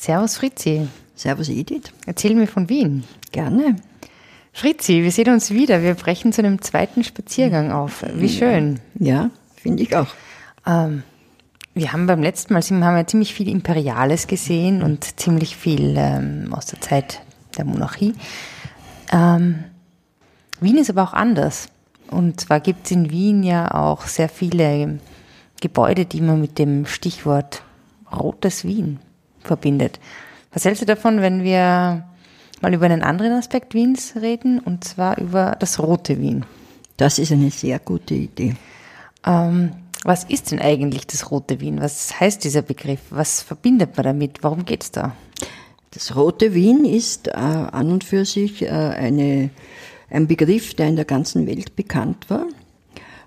Servus Fritzi. Servus Edith. Erzähl mir von Wien. Gerne. Fritzi, wir sehen uns wieder. Wir brechen zu einem zweiten Spaziergang auf. Wie schön. Ja, finde ich auch. Ähm, wir haben beim letzten Mal haben wir ziemlich viel Imperiales gesehen und ziemlich viel ähm, aus der Zeit der Monarchie. Ähm, Wien ist aber auch anders. Und zwar gibt es in Wien ja auch sehr viele Gebäude, die man mit dem Stichwort Rotes Wien verbindet. Was hältst du davon, wenn wir mal über einen anderen Aspekt Wiens reden, und zwar über das Rote Wien? Das ist eine sehr gute Idee. Ähm, was ist denn eigentlich das Rote Wien? Was heißt dieser Begriff? Was verbindet man damit? Warum geht es da? Das Rote Wien ist äh, an und für sich äh, eine, ein Begriff, der in der ganzen Welt bekannt war.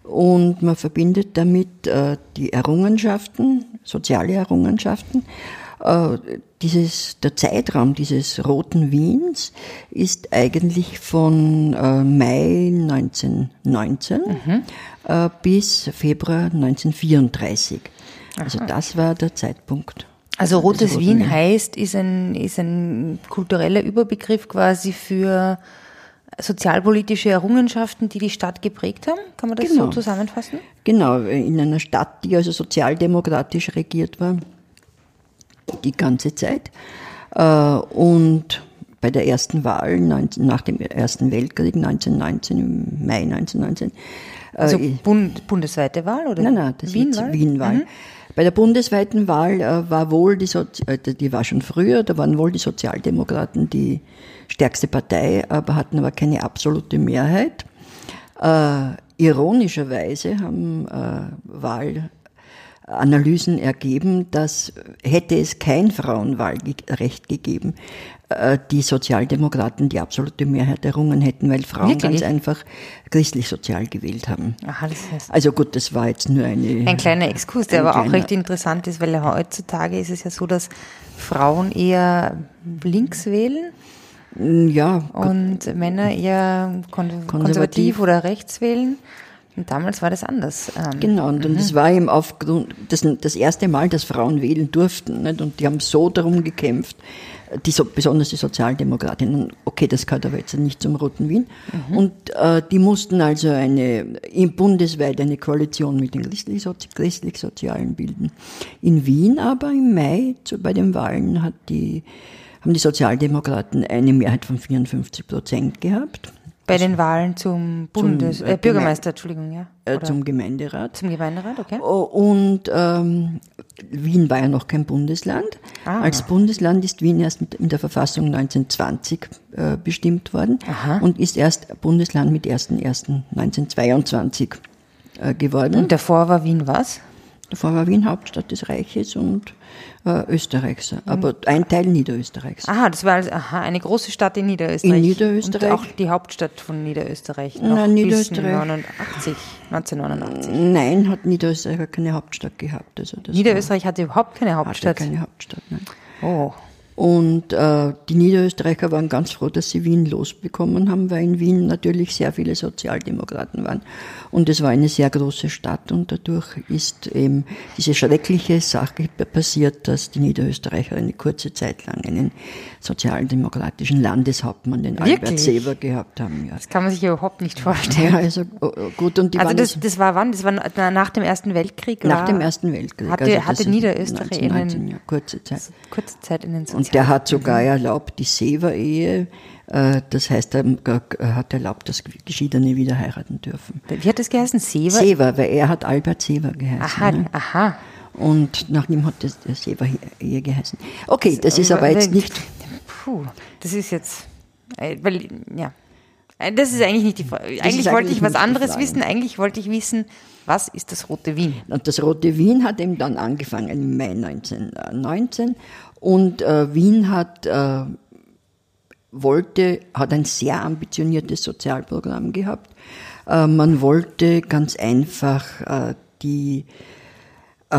Und man verbindet damit äh, die Errungenschaften, soziale Errungenschaften. Äh, dieses, der Zeitraum dieses Roten Wiens ist eigentlich von äh, Mai 1919 mhm. äh, bis Februar 1934. Also Aha. das war der Zeitpunkt. Also Rotes Wien, Wien heißt, ist ein, ist ein kultureller Überbegriff quasi für sozialpolitische Errungenschaften, die die Stadt geprägt haben? Kann man das genau. so zusammenfassen? Genau, in einer Stadt, die also sozialdemokratisch regiert war, die ganze Zeit. Äh, und bei der ersten Wahl nach dem Ersten Weltkrieg 1919, im Mai 1919. Also äh, Bund, bundesweite Wahl oder? Nein, nein, das Wien-Wahl. Wien-Wahl. Mhm. Bei der bundesweiten Wahl äh, war wohl die, Sozi die war schon früher, da waren wohl die Sozialdemokraten die stärkste Partei, aber hatten aber keine absolute Mehrheit. Äh, ironischerweise haben äh, Wahlanalysen ergeben, dass hätte es kein Frauenwahlrecht gegeben, äh, die Sozialdemokraten die absolute Mehrheit errungen hätten, weil Frauen Wirklich? ganz einfach christlich-sozial gewählt haben. Aha, das heißt also gut, das war jetzt nur eine... Ein kleiner Exkurs, der aber auch recht interessant ist, weil heutzutage ist es ja so, dass Frauen eher links wählen Mm, ja. Und Männer eher kon konservativ, konservativ, oder rechts wählen. Und damals war das anders. Ähm, genau, und, und das mhm. war eben aufgrund, das, das erste Mal, dass Frauen wählen durften. Nicht? Und die haben so darum gekämpft, die, so, besonders die Sozialdemokratinnen, okay, das gehört aber jetzt nicht zum Roten Wien. Mhm. Und äh, die mussten also eine, im bundesweit eine Koalition mit den christlich-sozialen bilden. In Wien aber im Mai zu, bei den Wahlen hat die haben die Sozialdemokraten eine Mehrheit von 54 Prozent gehabt. Bei den Wahlen zum Bundes zum, äh, Bürgermeister, Entschuldigung, ja. Äh, zum Gemeinderat. Zum Gemeinderat, okay. Oh, und ähm, Wien war ja noch kein Bundesland. Ah. Als Bundesland ist Wien erst in der Verfassung 1920 äh, bestimmt worden Aha. und ist erst Bundesland mit 1.1.1922 äh, geworden. Und davor war Wien was? Davor war Wien Hauptstadt des Reiches und äh, Österreichs, aber ein Teil Niederösterreichs. Aha, das war also, aha, eine große Stadt in Niederösterreich. In Niederösterreich. Und auch die Hauptstadt von Niederösterreich. Noch Nein, Niederösterreich. 89, 1989. Nein, hat Niederösterreich keine Hauptstadt gehabt. Also Niederösterreich hatte überhaupt keine Hauptstadt. Hatte keine Hauptstadt, nein. Oh. Und äh, die Niederösterreicher waren ganz froh, dass sie Wien losbekommen haben, weil in Wien natürlich sehr viele Sozialdemokraten waren. Und es war eine sehr große Stadt und dadurch ist eben diese schreckliche Sache passiert, dass die Niederösterreicher eine kurze Zeit lang einen sozialdemokratischen Landeshauptmann, den Wirklich? Albert Seber, gehabt haben. Ja. Das kann man sich überhaupt nicht vorstellen. Ja, also oh, oh, gut. Und die also das, das war wann? Das war nach dem Ersten Weltkrieg? Nach dem Ersten Weltkrieg. Hatte, also hatte Niederösterreich 1919, einen, ja, kurze Zeit. Kurze Zeit in den Sozial Und der hat sogar erlaubt, die Sever-Ehe, äh, das heißt, er hat erlaubt, dass Geschiedene wieder heiraten dürfen. Wie hat das geheißen? Sever? Sever, weil er hat Albert Sever geheißen. Aha, ne? aha. Und nach ihm hat das Sever-Ehe geheißen. Okay, das ist aber jetzt nicht Puh, das ist jetzt, äh, weil, ja. Äh, das ist eigentlich nicht die Frage. Eigentlich wollte ich was anderes wissen. Eigentlich wollte ich wissen, was ist das Rote Wien? Und das Rote Wien hat eben dann angefangen im Mai 1919 und äh, Wien hat äh, wollte, hat ein sehr ambitioniertes Sozialprogramm gehabt. Äh, man wollte ganz einfach äh, die äh,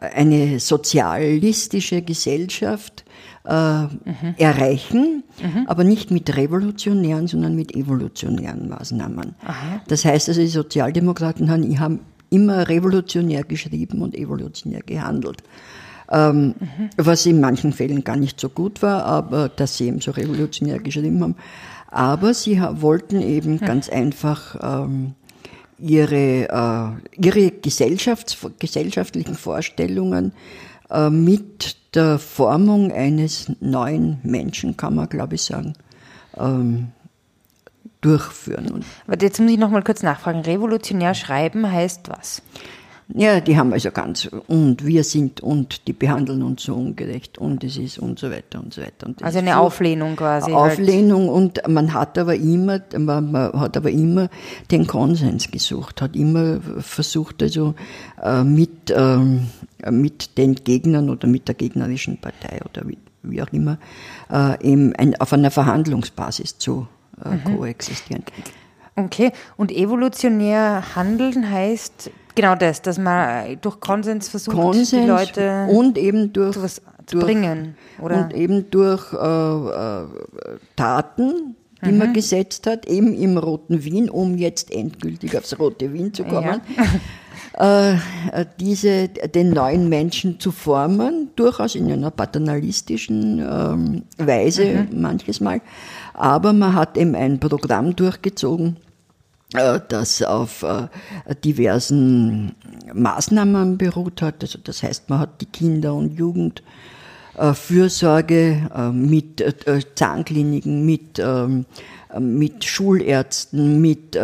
eine sozialistische Gesellschaft äh, mhm. erreichen, mhm. aber nicht mit revolutionären, sondern mit evolutionären Maßnahmen. Aha. Das heißt also, die Sozialdemokraten haben immer revolutionär geschrieben und evolutionär gehandelt. ähm, mhm. was in manchen Fällen gar nicht so gut war, aber dass sie eben so revolutionär geschrieben haben. Aber sie wollten eben mhm. ganz einfach ähm, ihre, äh, ihre Gesellschafts gesellschaftlichen Vorstellungen mit der Formung eines neuen Menschen, kann man glaube ich sagen, ähm, durchführen. Aber jetzt muss ich noch mal kurz nachfragen. Revolutionär schreiben heißt was? Ja, die haben also ganz, und wir sind, und die behandeln uns so ungerecht, und es ist, und so weiter, und so weiter. Und also eine so Auflehnung quasi. Halt. Auflehnung, halt. und man hat aber immer, man, hat aber immer den Konsens gesucht, hat immer versucht, also äh, mit, äh, mit den Gegnern oder mit der gegnerischen Partei oder wie, wie auch immer, äh, eben auf einer Verhandlungsbasis zu äh, mhm. koexistieren. Okay, und evolutionär handeln heißt genau das, dass man durch Konsens versucht, Konsens die Leute und eben durch, zu was zu bringen. Oder? Und eben durch äh, äh, Taten, die mhm. man gesetzt hat, eben im Roten Wien, um jetzt endgültig aufs Rote Wien zu kommen. Ja. äh, diese, den neuen Menschen zu formen, durchaus in einer paternalistischen ähm, Weise mhm. manches Mal. Aber man hat eben ein Programm durchgezogen, äh, das auf äh, diversen Maßnahmen beruht hat. Also das heißt, man hat die Kinder- und Jugendfürsorge äh, mit Zahnkliniken, mit, ähm, mit Schulärzten, mit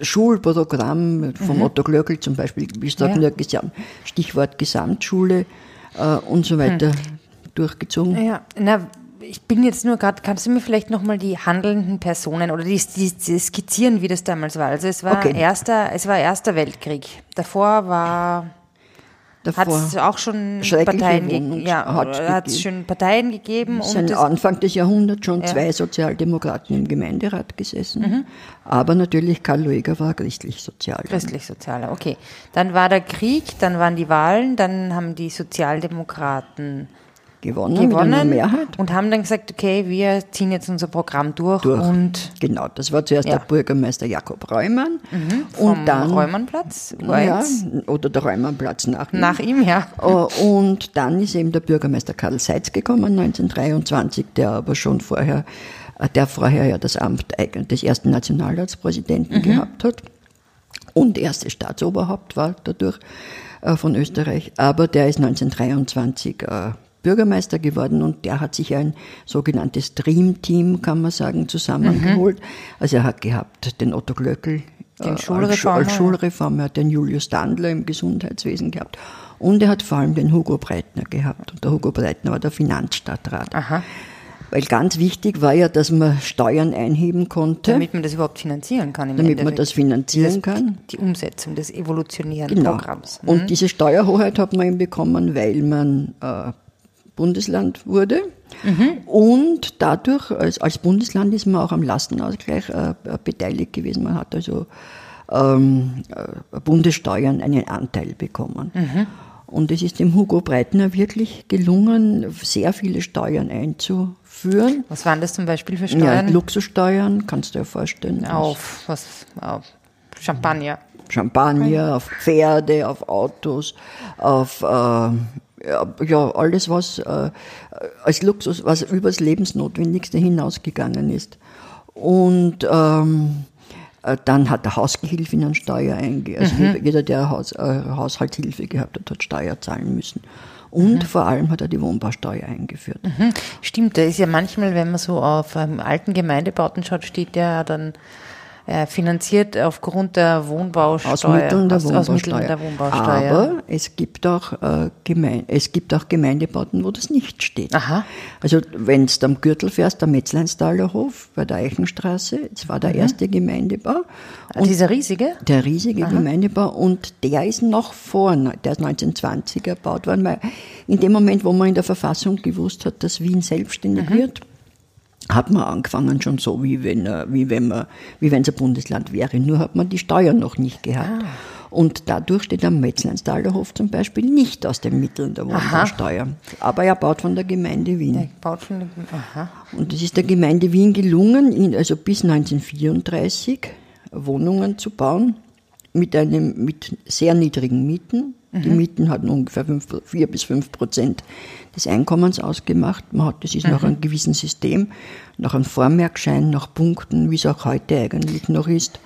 Schulprogramm vom mhm. Otto Glöckl zum Beispiel, wie gesagt, ja. Stichwort Gesamtschule und so weiter mhm. durchgezogen. Ja, na, ich bin jetzt nur gerade, kannst du mir vielleicht nochmal die handelnden Personen oder die, die, die, skizzieren, wie das damals war? Also es war okay. erster, es war Erster Weltkrieg. Davor war hat es auch schon Parteien gegeben. Ja, hat es schon Parteien gegeben. Sind Anfang des Jahrhunderts schon ja. zwei Sozialdemokraten im Gemeinderat gesessen. Mhm. Aber natürlich Karl Lueger war christlich-sozial. Christlich-sozialer, okay. Dann war der Krieg, dann waren die Wahlen, dann haben die Sozialdemokraten gewonnen, gewonnen Mehrheit. Und haben dann gesagt, okay, wir ziehen jetzt unser Programm durch. durch. Und genau, das war zuerst ja. der Bürgermeister Jakob Reumann. Mhm, und dann Reumannplatz? Ja, oder der Reumannplatz nach ihm. Nach ihm, ja. Äh, und dann ist eben der Bürgermeister Karl Seitz gekommen, 1923, der aber schon vorher, äh, der vorher ja das Amt des ersten Nationalratspräsidenten mhm. gehabt hat und erste Staatsoberhaupt war dadurch äh, von Österreich. Aber der ist 1923 Bürgermeister geworden und der hat sich ein sogenanntes Dream-Team, kann man sagen, zusammengeholt. Mhm. Also er hat gehabt den Otto Glöckl den äh, Schulreformer. als, Schulreformer, er hat den Julius Dandler im Gesundheitswesen gehabt und er hat vor allem den Hugo Breitner gehabt. Und der Hugo Breitner war der Finanzstadtrat. Aha. Weil ganz wichtig war ja, dass man Steuern einheben konnte. Damit man das überhaupt finanzieren kann. damit Endeffekt. man das finanzieren das, kann. Die Umsetzung des evolutionären genau. Programms. Mhm. Und diese Steuerhoheit hat man eben bekommen, weil man äh, Bundesland wurde. Mhm. Und dadurch, als, als, Bundesland ist man auch am Lastenausgleich äh, beteiligt gewesen. Man hat also ähm, äh, Bundessteuern einen Anteil bekommen. Mhm. Und es ist dem Hugo Breitner wirklich gelungen, sehr viele Steuern einzuführen. Was waren das zum Beispiel für Steuern? Ja, Luxussteuern, kannst du dir vorstellen. Auf was? Auf Champagner. Champagner, auf Pferde, auf Autos, auf äh, ja, alles, was äh, als Luxus, was übers Lebensnotwendigste hinausgegangen ist. Und ähm, äh, dann hat der Hausgehilfe eine Steuer eingegeben. Also mhm. jeder, der Haus, äh, Haushaltshilfe gehabt hat, hat Steuer zahlen müssen. Und mhm. vor allem hat er die Wohnbausteuer eingeführt. Mhm. Stimmt, da ist ja manchmal, wenn man so auf ähm, alten Gemeindebauten schaut, steht ja dann äh, finanziert aufgrund der Wohnbausteuer. Aus Mitteln der, aus, Wohnbausteuer. Aus Mitteln der Wohnbausteuer. Aber es gibt auch, äh, Gemeinde, es gibt auch Gemeindebauten, wo das nicht steht. Aha. Also wenn du am Gürtel fährst, der Metzleinstaler Hof bei der Eichenstraße, das war der mhm. erste Gemeindebau. Ah, und Dieser riesige? Der riesige Aha. Gemeindebau und der ist noch vor, der ist 1920 erbaut worden, weil in dem Moment, wo man in der Verfassung gewusst hat, dass Wien selbstständig mhm. wird, hat man angefangen schon so, wie wenn, äh, wie wenn man, wie wenn es ein Bundesland wäre. Nur hat man die Steuern noch nicht gehabt. Ah. Und dadurch steht am Metzleinsdaler Hof zum Beispiel nicht aus den Mitteln der Wohnbausteuer. Aber er baut von der Gemeinde Wien. Der baut von der, aha. Und es ist der Gemeinde Wien gelungen, also bis 1934 Wohnungen zu bauen mit, einem, mit sehr niedrigen Mieten. Die Mieten hatten ungefähr 4 bis 5 Prozent des Einkommens ausgemacht. Man hat, das ist nach einem gewissen System, nach einem Vormerkschein, nach Punkten, wie es auch heute eigentlich noch ist,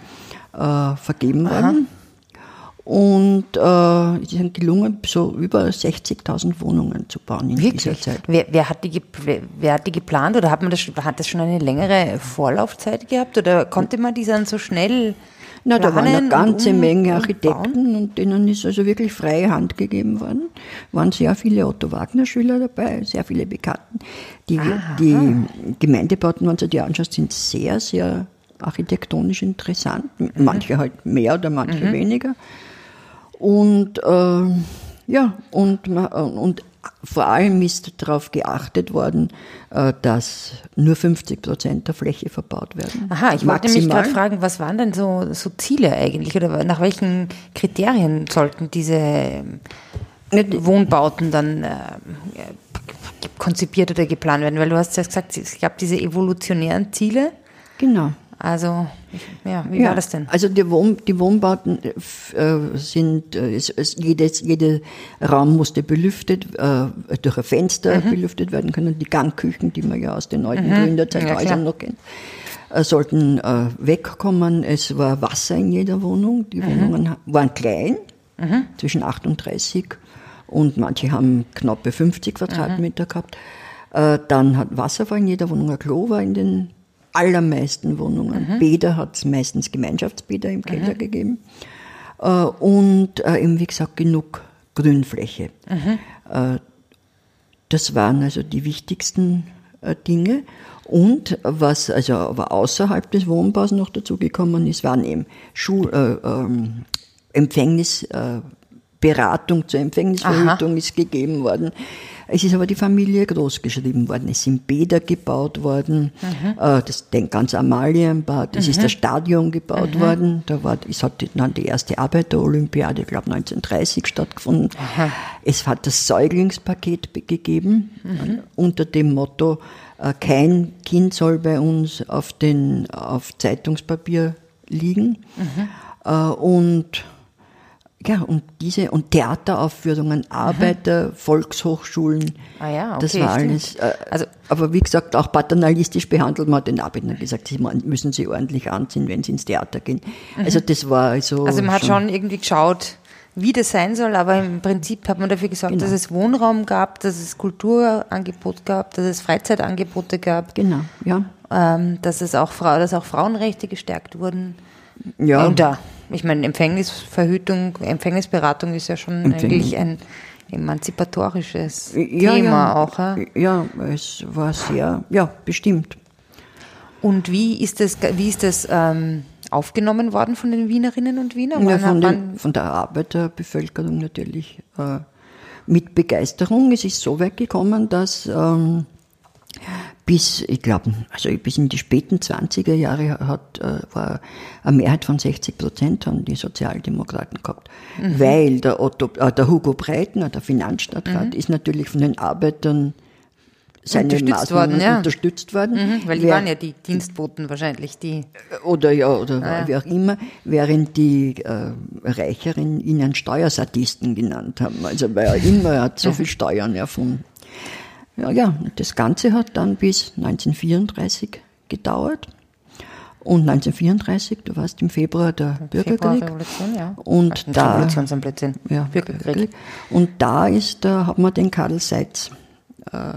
äh, vergeben worden. Und äh, es ist gelungen, so über 60.000 Wohnungen zu bauen in Wirklich? dieser Zeit. Wer, wer, hat die, wer hat die geplant oder hat, man das, hat das schon eine längere Vorlaufzeit gehabt oder konnte man die dann so schnell Na, da waren eine ganze und Menge und Architekten und denen ist also wirklich freie Hand gegeben worden. Waren sehr viele Otto Wagner-Schüler dabei, sehr viele Bekannten. Die, die Gemeindebauten, wenn du dir anschaust, sind sehr, sehr architektonisch interessant. Manche halt mehr oder manche weniger. Und äh, ja, und, und vor allem ist darauf geachtet worden, äh, dass nur 50 Prozent der Fläche verbaut werden. Aha, ich wollte mich Maximal. gerade fragen, was waren denn so, so Ziele eigentlich oder nach welchen Kriterien sollten diese ähm, Wohnbauten dann äh, konzipiert oder geplant werden? Weil du hast ja gesagt, es gab diese evolutionären Ziele. Genau. Also, ja, wie war das denn? Also die, Wohn, die Wohnbauten äh, äh, sind, äh, es, es, jedes, jeder Raum musste belüftet, äh, durch ein Fenster Mhm. belüftet werden können. Die Gangküchen, die man ja aus den alten Gründerzeit Ja, klar. noch kennt, äh, sollten äh, wegkommen. Es war Wasser in jeder Wohnung. Die Wohnungen ha- waren klein, zwischen 38 und manche haben knappe 50 Quadratmeter gehabt. Dann hat Wasser war in jeder Wohnung, ein Klo war in den allermeisten Wohnungen. Bäder hat es meistens Gemeinschaftsbäder im Keller gegeben. Äh, und äh, eben, wie gesagt, genug Grünfläche. Äh, das waren also die wichtigsten Dinge. Und was also aber außerhalb des Wohnbaus noch dazugekommen ist, waren eben Schul, äh, ähm, Empfängnis, äh, Beratung zur Empfängnisverhütung ist gegeben worden. Es ist aber die Familie groß geschrieben worden. Es sind Bäder gebaut worden. Äh, das ganz Amalienbad. Es ist das Stadion gebaut worden. Da war, es hat dann die erste Arbeiterolympiade, ich glaube 1930 stattgefunden. Es hat das Säuglingspaket be- gegeben äh, unter dem Motto: äh, Kein Kind soll bei uns auf den auf Zeitungspapier liegen. Äh, und ja, und diese, und Theateraufführungen, Arbeiter, Volkshochschulen. Ah ja, Das okay, war stimmt. alles. Äh, Also- aber wie gesagt, auch paternalistisch behandelt. Man hat den Arbeitern gesagt, sie müssen sie ordentlich anziehen, wenn sie ins Theater gehen. Also das war also. Also man hat schon irgendwie geschaut, wie das sein soll, aber im Prinzip hat man dafür gesorgt, Genau. dass es Wohnraum gab, dass es Kulturangebot gab, dass es Freizeitangebote gab, Genau, ja. ähm, dass es auch Frau, dass auch Frauenrechte gestärkt wurden. Ja. Und da, ich meine, Empfängnisverhütung, Empfängnisberatung ist ja schon Empfängnis- eigentlich ein emanzipatorisches ja, Thema ja, auch. Ja? Ja, es war sehr, ja, bestimmt. Und wie ist das, wie ist das ähm, aufgenommen worden von den Wienerinnen und Wienern? Ja, von, den, von der Arbeiterbevölkerung natürlich äh, mit Begeisterung. Es ist so weit gekommen, dass ähm, bis, ich glaube, also bis in die späten 20er Jahre hat, äh, war eine Mehrheit von 60 Prozent haben die Sozialdemokraten gehabt. Mhm. Weil der, Otto, äh, der Hugo Breitner, der Finanzstadtrat, Mhm. ist natürlich von den Arbeitern seine Unterstützt Maßnahmen worden, ja. unterstützt worden. Mhm, weil die Wer- waren ja die Dienstboten wahrscheinlich, die. oder ja, oder wie auch immer, während die äh, Reicheren ihnen Steuersadisten genannt haben. Also weil er immer er hat so viel Steuern erfunden. Ja, ja, das Ganze hat dann bis 1934 gedauert. Und 1934, du warst im Februar der Bürgerkrieg. Februarrevolution, ja. Und Nicht da-. Ja, Bürgerkrieg. Und da ist, da hat man den Karl Seitz äh,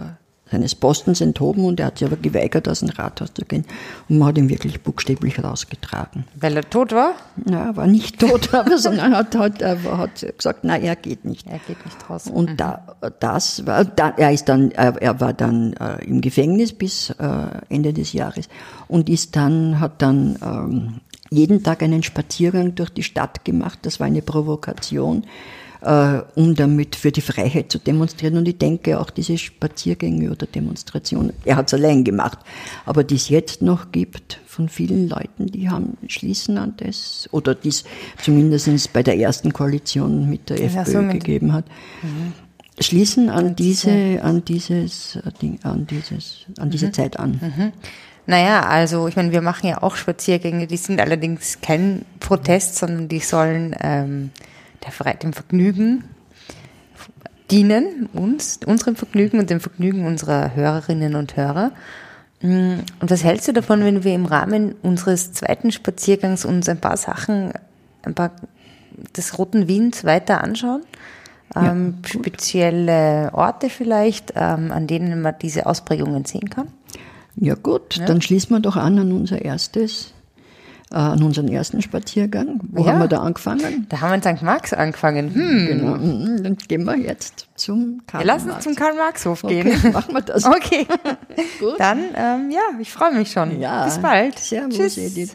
seines Postens enthoben und er hat sich aber geweigert, aus dem Rathaus zu gehen. Und man hat ihn wirklich buchstäblich rausgetragen. Weil er tot war? Na, er war nicht tot, aber sondern hat, hat, er hat gesagt, nein, er geht nicht. Er geht nicht raus. Und da, das war, da, er ist dann, er, war dann äh, im Gefängnis bis äh, Ende des Jahres und ist dann, hat dann ähm, jeden Tag einen Spaziergang durch die Stadt gemacht. Das war eine Provokation, um damit für die Freiheit zu demonstrieren. Und ich denke auch diese Spaziergänge oder Demonstrationen, er hat es allein gemacht, aber die es jetzt noch gibt von vielen Leuten, die haben schließen an das oder dies zumindest bei der ersten Koalition mit der Ja, FPÖ so mit- gegeben hat. Schließen an diese, an dieses äh, Ding, an dieses, an diese Zeit an. Naja, also ich meine, wir machen ja auch Spaziergänge, die sind allerdings kein Protest, sondern die sollen ähm, der, dem Vergnügen dienen, uns, unserem Vergnügen und dem Vergnügen unserer Hörerinnen und Hörer. Mm, und was hältst du davon, wenn wir im Rahmen unseres zweiten Spaziergangs uns ein paar Sachen, ein paar des Roten Wiens weiter anschauen? Ja, ähm, spezielle Orte vielleicht, ähm, an denen man diese Ausprägungen sehen kann? Ja gut, ja. dann schließen wir doch an an unser erstes, äh, an unseren ersten Spaziergang. Wo ja. haben wir da angefangen? Da haben wir in St. Marx angefangen. Hm. Genau, mhm, dann gehen wir jetzt zum Karl ja, Lass uns zum Karl-Marx-Hof okay, gehen. machen wir das. Okay, gut. Dann, ähm, ja, ich freue mich schon. Ja. Bis bald. Servus, Tschüss. Edith.